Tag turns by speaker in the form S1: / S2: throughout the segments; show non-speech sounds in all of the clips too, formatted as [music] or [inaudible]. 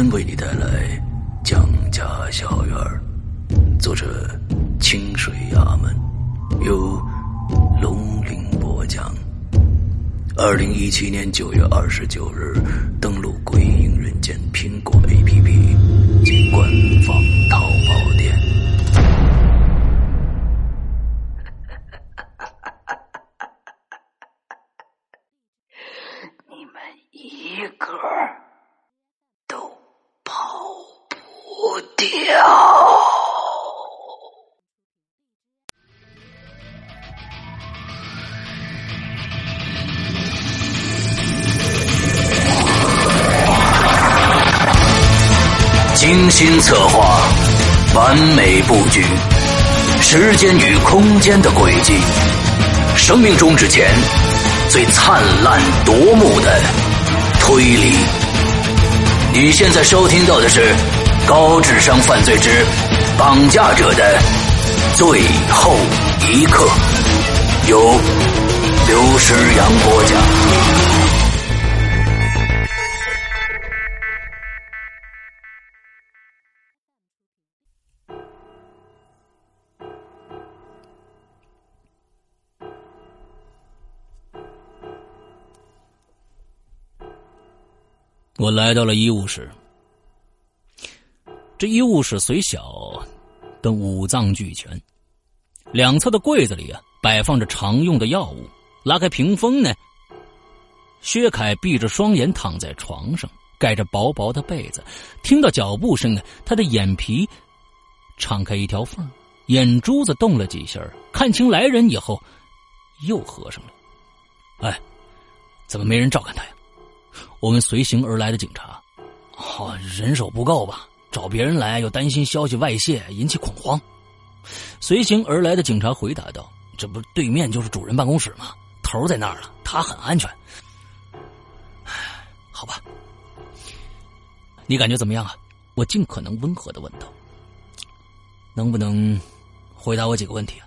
S1: 天为你带来蒋家小院作者清水衙门，由龙鳞播讲。二零一七年九月二十九日，登录《鬼影人间》苹果 APP 及官方完美布局，时间与空间的轨迹，生命终止前最灿烂夺目的推理。你现在收听到的是《高智商犯罪之绑架者的最后一刻》，由刘诗阳播讲。
S2: 我来到了医务室，这医务室虽小，但五脏俱全。两侧的柜子里啊，摆放着常用的药物。拉开屏风呢，薛凯闭着双眼躺在床上，盖着薄薄的被子。听到脚步声呢，他的眼皮敞开一条缝，眼珠子动了几下，看清来人以后，又合上了。哎，怎么没人照看他呀？我们随行而来的警察，哦，人手不够吧？找别人来又担心消息外泄引起恐慌。随行而来的警察回答道：“这不对面就是主人办公室吗？头在那儿了，他很安全。”好吧，你感觉怎么样啊？我尽可能温和的问道：“能不能回答我几个问题啊？”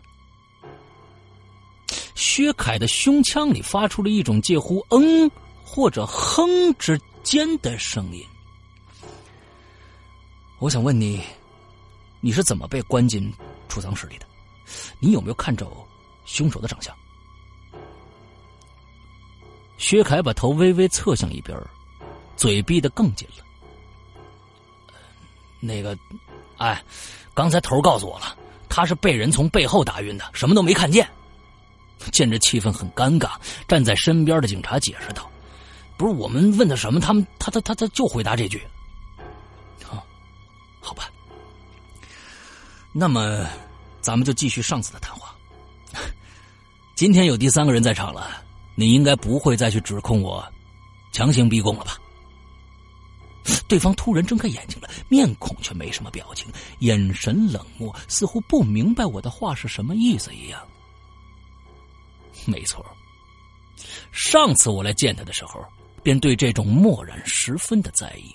S2: 薛凯的胸腔里发出了一种介乎“嗯”。或者哼之间的声音。我想问你，你是怎么被关进储藏室里的？你有没有看着凶手的长相？薛凯把头微微侧向一边，嘴闭得更紧了。那个，哎，刚才头告诉我了，他是被人从背后打晕的，什么都没看见。见这气氛很尴尬，站在身边的警察解释道。不是我们问的什么，他们他他他他就回答这句。好，好吧。那么，咱们就继续上次的谈话。今天有第三个人在场了，你应该不会再去指控我强行逼供了吧？对方突然睁开眼睛了，面孔却没什么表情，眼神冷漠，似乎不明白我的话是什么意思一样。没错，上次我来见他的时候。便对这种漠然十分的在意。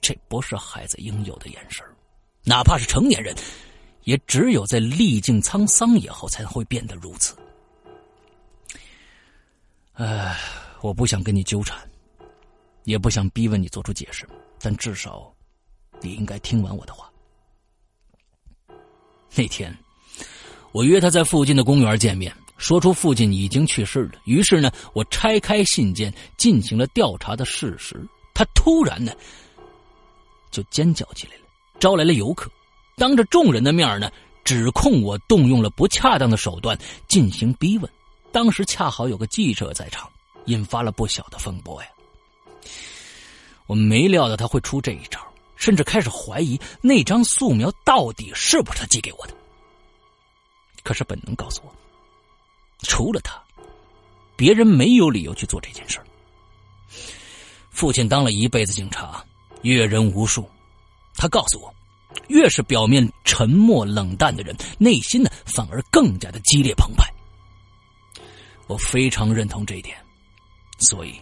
S2: 这不是孩子应有的眼神哪怕是成年人，也只有在历尽沧桑以后才会变得如此。唉，我不想跟你纠缠，也不想逼问你做出解释，但至少，你应该听完我的话。那天，我约他在附近的公园见面。说出父亲已经去世了，于是呢，我拆开信件进行了调查的事实。他突然呢，就尖叫起来了，招来了游客，当着众人的面呢，指控我动用了不恰当的手段进行逼问。当时恰好有个记者在场，引发了不小的风波呀。我没料到他会出这一招，甚至开始怀疑那张素描到底是不是他寄给我的。可是本能告诉我。除了他，别人没有理由去做这件事父亲当了一辈子警察，阅人无数，他告诉我，越是表面沉默冷淡的人，内心呢反而更加的激烈澎湃。我非常认同这一点，所以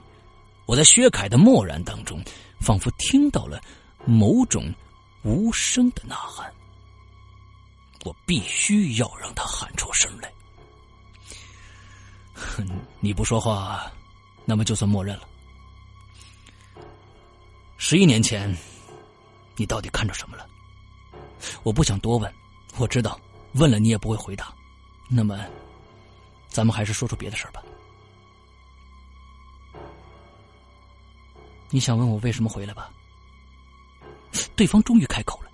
S2: 我在薛凯的漠然当中，仿佛听到了某种无声的呐喊。我必须要让他喊出声来。[laughs] 你不说话，那么就算默认了。十一年前，你到底看着什么了？我不想多问，我知道问了你也不会回答。那么，咱们还是说说别的事儿吧。你想问我为什么回来吧？对方终于开口了，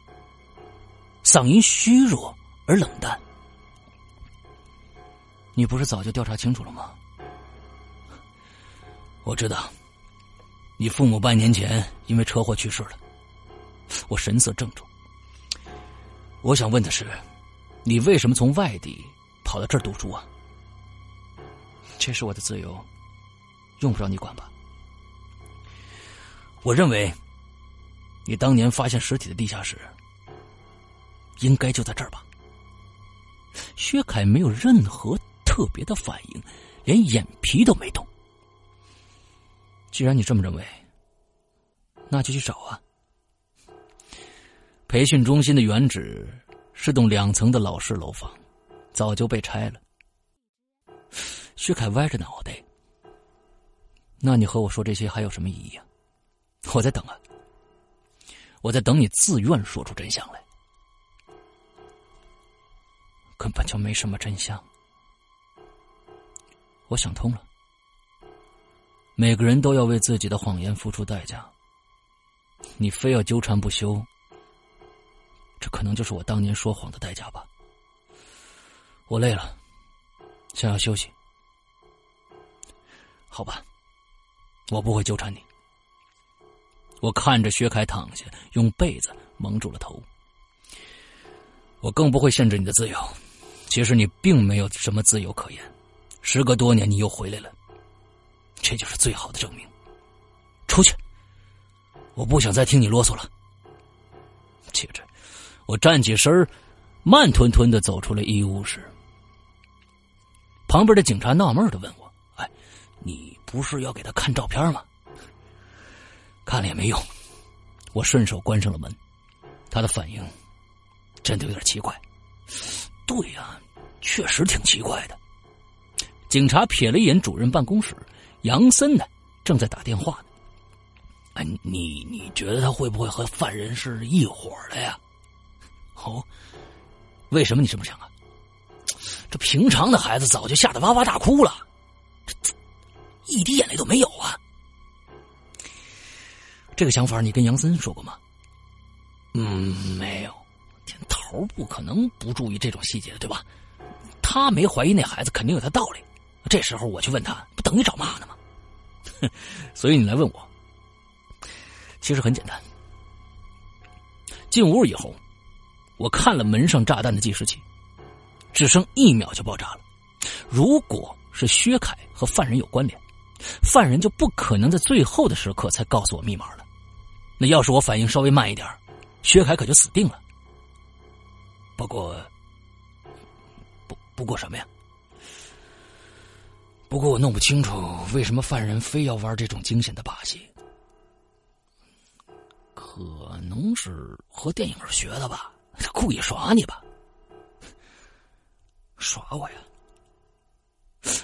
S2: 嗓音虚弱而冷淡。你不是早就调查清楚了吗？我知道，你父母半年前因为车祸去世了。我神色郑重。我想问的是，你为什么从外地跑到这儿读书啊？这是我的自由，用不着你管吧？我认为，你当年发现尸体的地下室，应该就在这儿吧？薛凯没有任何。特别的反应，连眼皮都没动。既然你这么认为，那就去找啊。培训中心的原址是栋两层的老式楼房，早就被拆了。薛凯歪着脑袋。那你和我说这些还有什么意义啊？我在等啊，我在等你自愿说出真相来。根本就没什么真相。我想通了，每个人都要为自己的谎言付出代价。你非要纠缠不休，这可能就是我当年说谎的代价吧。我累了，想要休息。好吧，我不会纠缠你。我看着薛凯躺下，用被子蒙住了头。我更不会限制你的自由。其实你并没有什么自由可言。时隔多年，你又回来了，这就是最好的证明。出去，我不想再听你啰嗦了。接着，我站起身慢吞吞的走出了医务室。旁边的警察纳闷的问我：“哎，你不是要给他看照片吗？”看了也没用，我顺手关上了门。他的反应真的有点奇怪。对呀，确实挺奇怪的。警察瞥了一眼主任办公室，杨森呢，正在打电话呢。哎，你你觉得他会不会和犯人是一伙的呀？哦，为什么你这么想啊？这平常的孩子早就吓得哇哇大哭了，一滴眼泪都没有啊。这个想法你跟杨森说过吗？嗯，没有。头不可能不注意这种细节的，对吧？他没怀疑那孩子，肯定有他道理。这时候我去问他，不等于找骂呢吗？[laughs] 所以你来问我，其实很简单。进屋以后，我看了门上炸弹的计时器，只剩一秒就爆炸了。如果是薛凯和犯人有关联，犯人就不可能在最后的时刻才告诉我密码了。那要是我反应稍微慢一点，薛凯可就死定了。不过，不不过什么呀？不过我弄不清楚为什么犯人非要玩这种惊险的把戏，可能是和电影学的吧，故意耍你吧，耍我呀！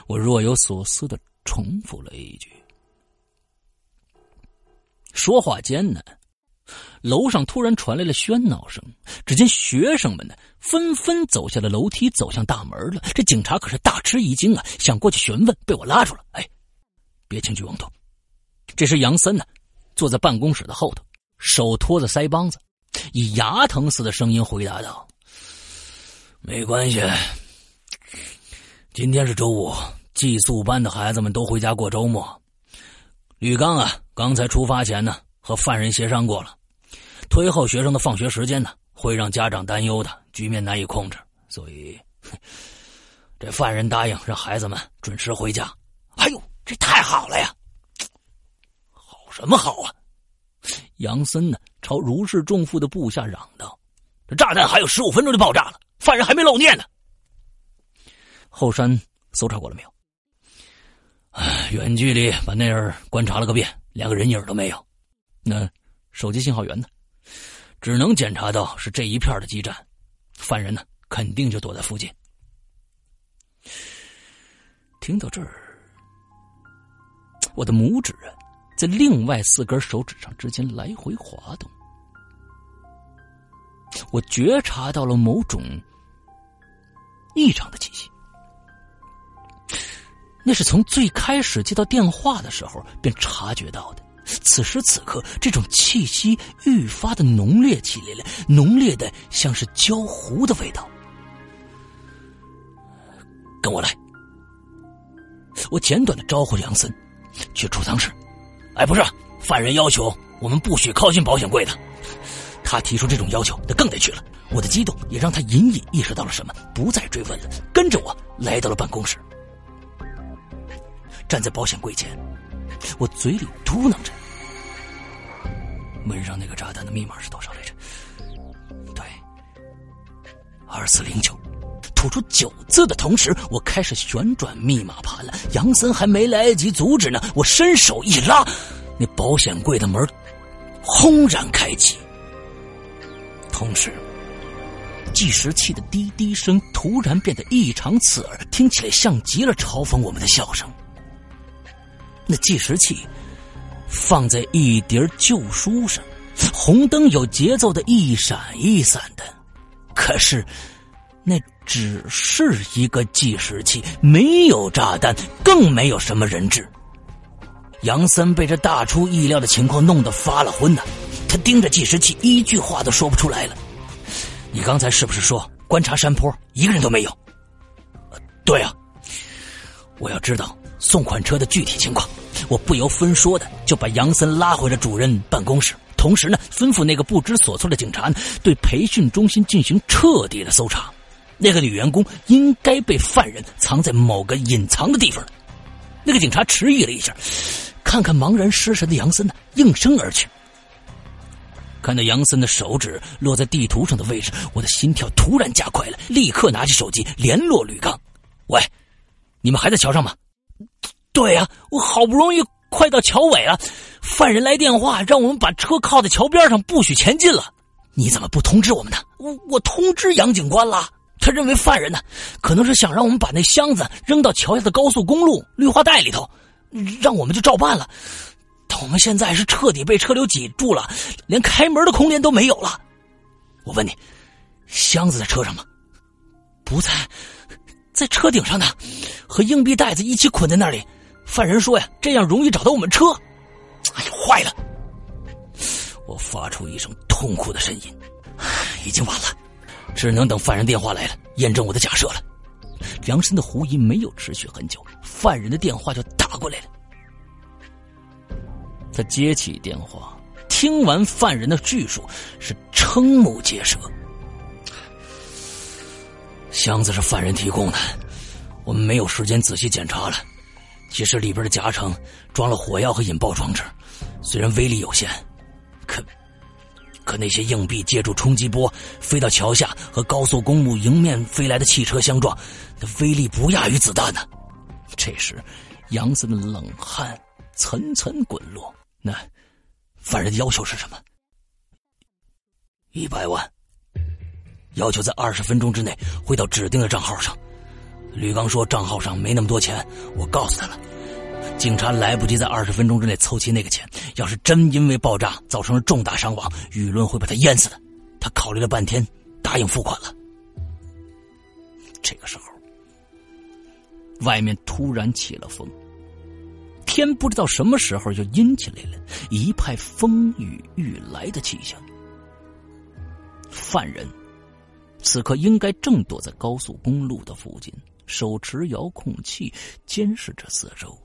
S2: 我若有所思的重复了一句。说话间呢。楼上突然传来了喧闹声，只见学生们呢纷纷走下了楼梯，走向大门了。这警察可是大吃一惊啊，想过去询问，被我拉住了。哎，别轻举妄动。这时杨森呢，坐在办公室的后头，手托着腮帮子，以牙疼似的声音回答道：“没关系，今天是周五，寄宿班的孩子们都回家过周末。吕刚啊，刚才出发前呢，和犯人协商过了。”推后学生的放学时间呢，会让家长担忧的，局面难以控制。所以，这犯人答应让孩子们准时回家。哎，呦，这太好了呀！好什么好啊？杨森呢，朝如释重负的部下嚷道：“这炸弹还有十五分钟就爆炸了，犯人还没露面呢。”后山搜查过了没有？哎，远距离把那儿观察了个遍，连个人影都没有。那手机信号源呢？只能检查到是这一片的基站，犯人呢肯定就躲在附近。听到这儿，我的拇指啊，在另外四根手指上之间来回滑动，我觉察到了某种异常的气息。那是从最开始接到电话的时候便察觉到的。此时此刻，这种气息愈发的浓烈起来了，浓烈的像是焦糊的味道。跟我来。我简短的招呼杨森，去储藏室。哎，不是，犯人要求我们不许靠近保险柜的。他提出这种要求，那更得去了。我的激动也让他隐隐意识到了什么，不再追问了，跟着我来到了办公室。站在保险柜前，我嘴里嘟囔着：“门上那个炸弹的密码是多少来着？”对，二四零九。吐出九字的同时，我开始旋转密码盘了。杨森还没来得及阻止呢，我伸手一拉，那保险柜的门轰然开启。同时，计时器的滴滴声突然变得异常刺耳，听起来像极了嘲讽我们的笑声。那计时器放在一叠旧书上，红灯有节奏的一闪一闪的，可是那。只是一个计时器，没有炸弹，更没有什么人质。杨森被这大出意料的情况弄得发了昏呢，他盯着计时器，一句话都说不出来了。你刚才是不是说观察山坡一个人都没有？对啊，我要知道送款车的具体情况。我不由分说的就把杨森拉回了主任办公室，同时呢，吩咐那个不知所措的警察对培训中心进行彻底的搜查。那个女员工应该被犯人藏在某个隐藏的地方了。那个警察迟疑了一下，看看茫然失神的杨森呢，应声而去。看到杨森的手指落在地图上的位置，我的心跳突然加快了，立刻拿起手机联络吕刚：“喂，你们还在桥上吗？”“ [tsk] 对呀，我好不容易快到桥尾了，犯人来电话让我们把车靠在桥边上，不许前进了。你怎么不通知我们呢？”“我我通知杨警官了。”他认为犯人呢，可能是想让我们把那箱子扔到桥下的高速公路绿化带里头，让我们就照办了。但我们现在是彻底被车流挤住了，连开门的空间都没有了。我问你，箱子在车上吗？不在，在车顶上呢，和硬币袋子一起捆在那里。犯人说呀，这样容易找到我们车。哎呀，坏了！我发出一声痛苦的呻吟，已经晚了。只能等犯人电话来了，验证我的假设了。梁生的狐疑没有持续很久，犯人的电话就打过来了。他接起电话，听完犯人的叙述，是瞠目结舌。箱子是犯人提供的，我们没有时间仔细检查了。其实里边的夹层装了火药和引爆装置，虽然威力有限，可……可那些硬币借助冲击波飞到桥下，和高速公路迎面飞来的汽车相撞，那威力不亚于子弹呢。这时，杨森的冷汗层层滚落。那犯人的要求是什么？一百万，要求在二十分钟之内汇到指定的账号上。吕刚说账号上没那么多钱，我告诉他了。警察来不及在二十分钟之内凑齐那个钱，要是真因为爆炸造成了重大伤亡，舆论会把他淹死的。他考虑了半天，答应付款了。这个时候，外面突然起了风，天不知道什么时候就阴起来了，一派风雨欲来的气象。犯人此刻应该正躲在高速公路的附近，手持遥控器监视着四周。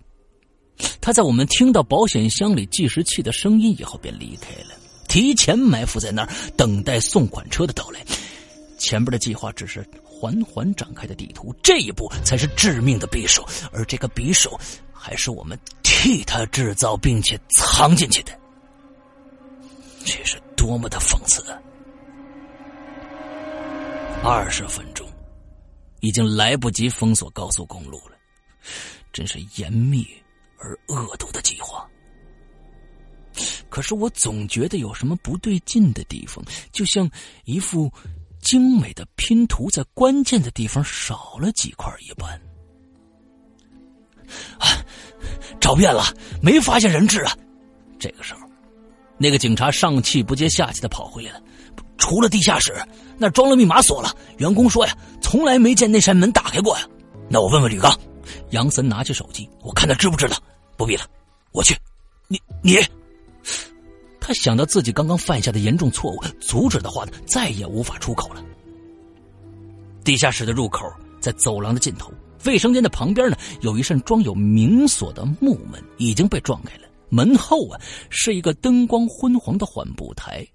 S2: 他在我们听到保险箱里计时器的声音以后便离开了，提前埋伏在那儿等待送款车的到来。前边的计划只是缓缓展开的地图，这一步才是致命的匕首，而这个匕首还是我们替他制造并且藏进去的？这是多么的讽刺！啊！二十分钟，已经来不及封锁高速公路了，真是严密而恶毒的计划。可是我总觉得有什么不对劲的地方，就像一副精美的拼图在关键的地方少了几块一般。啊，找遍了，没发现人质啊！这个时候，那个警察上气不接下气的跑回来了。除了地下室，那装了密码锁了。员工说呀，从来没见那扇门打开过呀。那我问问吕刚。杨森拿起手机，我看他知不知道。不必了，我去。你你。他想到自己刚刚犯下的严重错误，阻止的话呢，再也无法出口了。地下室的入口在走廊的尽头，卫生间的旁边呢，有一扇装有明锁的木门，已经被撞开了。门后啊，是一个灯光昏黄的缓步台，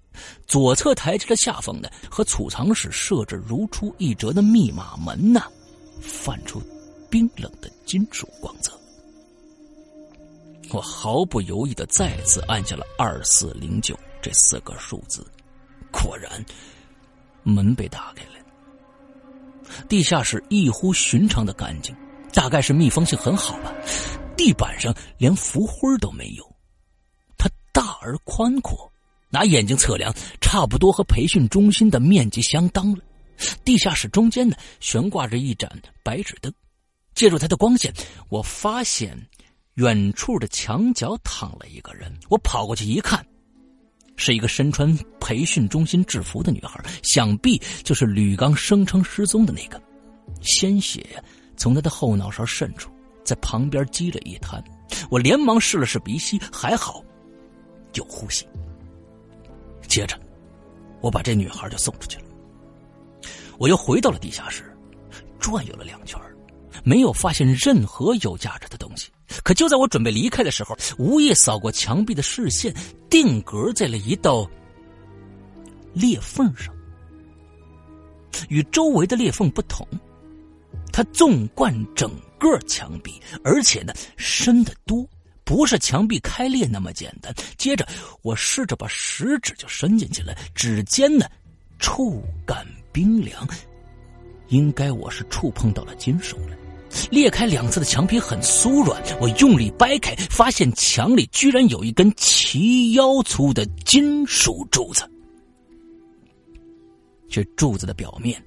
S2: 左侧台阶的下方呢，和储藏室设置如出一辙的密码门呢，泛出冰冷的金属光泽。我毫不犹豫的再次按下了二四零九这四个数字，果然，门被打开了。地下室异乎寻常的干净，大概是密封性很好吧。地板上连浮灰都没有，它大而宽阔，拿眼睛测量，差不多和培训中心的面积相当了。地下室中间呢，悬挂着一盏白纸灯，借助它的光线，我发现。远处的墙角躺了一个人，我跑过去一看，是一个身穿培训中心制服的女孩，想必就是吕刚声称失踪的那个。鲜血从他的后脑勺渗出，在旁边积了一滩。我连忙试了试鼻息，还好，有呼吸。接着，我把这女孩就送出去了。我又回到了地下室，转悠了两圈，没有发现任何有价值的东西。可就在我准备离开的时候，无意扫过墙壁的视线，定格在了一道裂缝上。与周围的裂缝不同，它纵贯整个墙壁，而且呢深得多，不是墙壁开裂那么简单。接着，我试着把食指就伸进去了，指尖呢触感冰凉，应该我是触碰到了金属了。裂开两侧的墙皮很酥软，我用力掰开，发现墙里居然有一根齐腰粗的金属柱子。这柱子的表面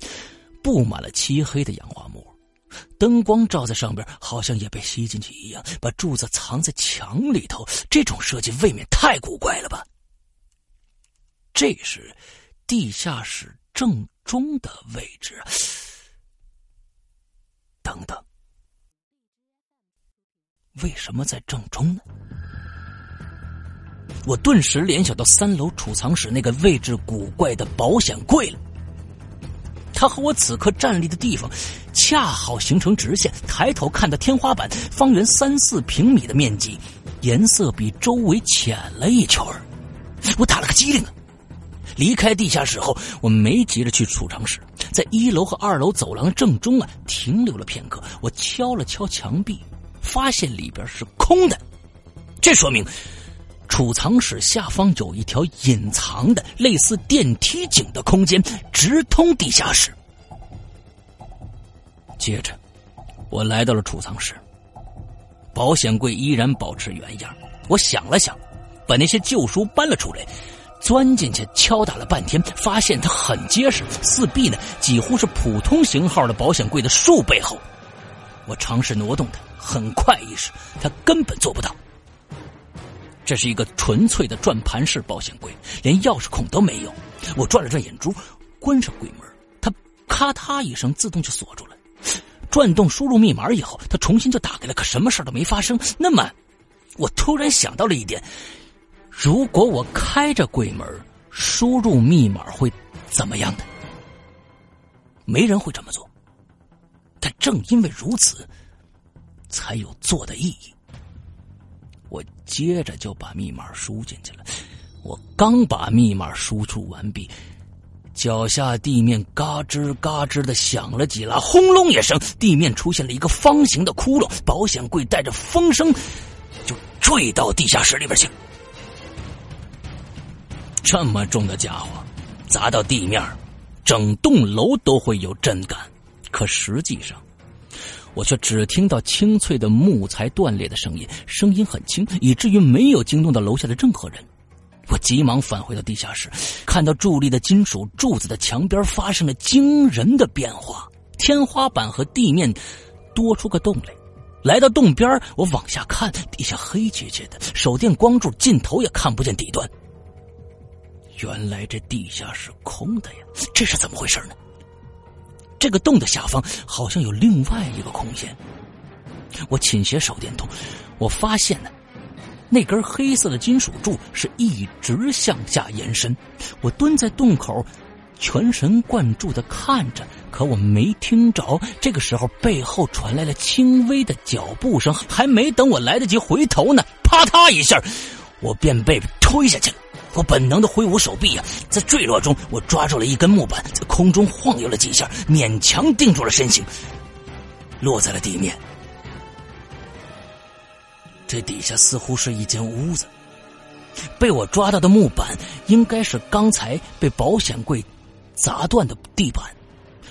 S2: 布满了漆黑的氧化膜，灯光照在上边，好像也被吸进去一样，把柱子藏在墙里头。这种设计未免太古怪了吧？这是地下室正中的位置。等等。为什么在正中呢？我顿时联想到三楼储藏室那个位置古怪的保险柜了。它和我此刻站立的地方恰好形成直线。抬头看到天花板，方圆三四平米的面积，颜色比周围浅了一圈我打了个激灵啊！离开地下室后，我没急着去储藏室，在一楼和二楼走廊正中啊停留了片刻。我敲了敲墙壁。发现里边是空的，这说明储藏室下方有一条隐藏的类似电梯井的空间，直通地下室。接着，我来到了储藏室，保险柜依然保持原样。我想了想，把那些旧书搬了出来，钻进去敲打了半天，发现它很结实，四壁呢几乎是普通型号的保险柜的数倍厚。我尝试挪动它。很快意识，他根本做不到。这是一个纯粹的转盘式保险柜，连钥匙孔都没有。我转了转眼珠，关上柜门，它咔嗒一声自动就锁住了。转动输入密码以后，它重新就打开了，可什么事都没发生。那么，我突然想到了一点：如果我开着柜门输入密码会怎么样的？没人会这么做。但正因为如此。才有做的意义。接着就把密码输进去了。我刚把密码输出完毕，脚下地面嘎吱嘎吱的响了几拉，轰隆一声，地面出现了一个方形的窟窿，保险柜带着风声就坠到地下室里边去。这么重的家伙砸到地面，整栋楼都会有震感。可实际上，我却只听到清脆的木材断裂的声音，声音很轻，以至于没有惊动到楼下的任何人。我急忙返回到地下室，看到伫立的金属柱子的墙边发生了惊人的变化，天花板和地面多出个洞来。来到洞边，我往下看，底下黑漆漆的，手电光柱尽头也看不见底端。原来这地下是空的呀，这是怎么回事呢？这个洞的下方好像有另外一个空间。我倾斜手电筒，我发现呢。那根黑色的金属柱是一直向下延伸，我蹲在洞口，全神贯注的看着，可我没听着。这个时候，背后传来了轻微的脚步声，还没等我来得及回头呢，啪嗒一下，我便被推下去了。我本能的挥舞手臂呀，在坠落中，我抓住了一根木板，在空中晃悠了几下，勉强定住了身形，落在了地面。这底下似乎是一间屋子，被我抓到的木板应该是刚才被保险柜砸断的地板。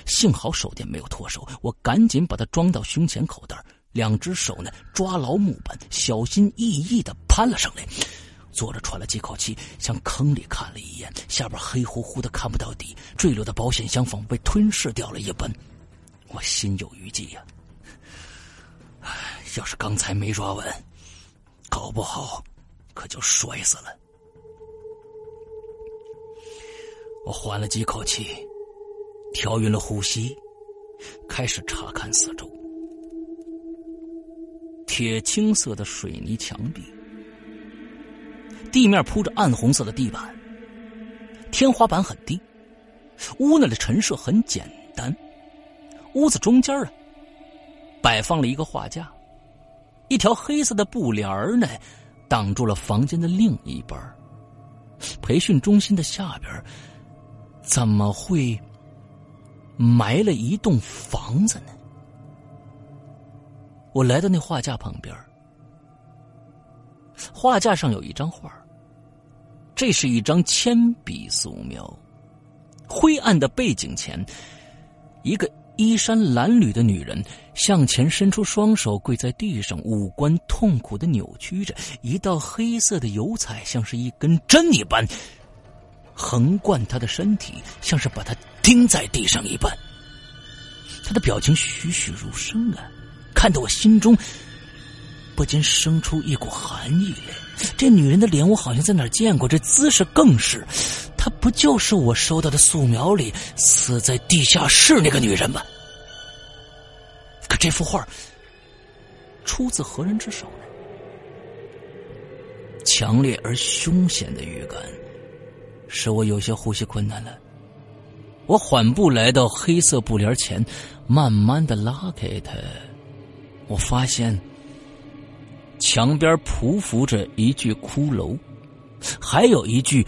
S2: 幸好手电没有脱手，我赶紧把它装到胸前口袋，两只手呢抓牢木板，小心翼翼的攀了上来。坐着喘了几口气，向坑里看了一眼，下边黑乎乎的看不到底，坠落的保险箱仿佛被吞噬掉了一般。我心有余悸呀，唉，要是刚才没抓稳。搞不好，可就摔死了。我缓了几口气，调匀了呼吸，开始查看四周。铁青色的水泥墙壁，地面铺着暗红色的地板，天花板很低，屋内的陈设很简单。屋子中间啊，摆放了一个画架。一条黑色的布帘呢，挡住了房间的另一半培训中心的下边怎么会埋了一栋房子呢？我来到那画架旁边画架上有一张画这是一张铅笔素描。灰暗的背景前，一个。衣衫褴褛的女人向前伸出双手，跪在地上，五官痛苦的扭曲着。一道黑色的油彩像是一根针一般横贯她的身体，像是把她钉在地上一般。她的表情栩栩如生啊，看得我心中不禁生出一股寒意来。这女人的脸我好像在哪儿见过，这姿势更是。她不就是我收到的素描里死在地下室那个女人吗？可这幅画出自何人之手呢？强烈而凶险的预感使我有些呼吸困难了。我缓步来到黑色布帘前，慢慢的拉开它。我发现墙边匍匐着一具骷髅，还有一具。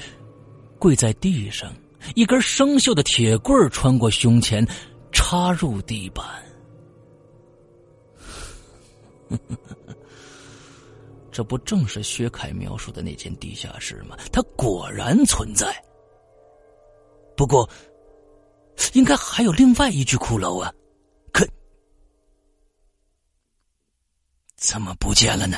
S2: 跪在地上，一根生锈的铁棍穿过胸前，插入地板。[laughs] 这不正是薛凯描述的那间地下室吗？它果然存在。不过，应该还有另外一具骷髅啊，怎么不见了呢？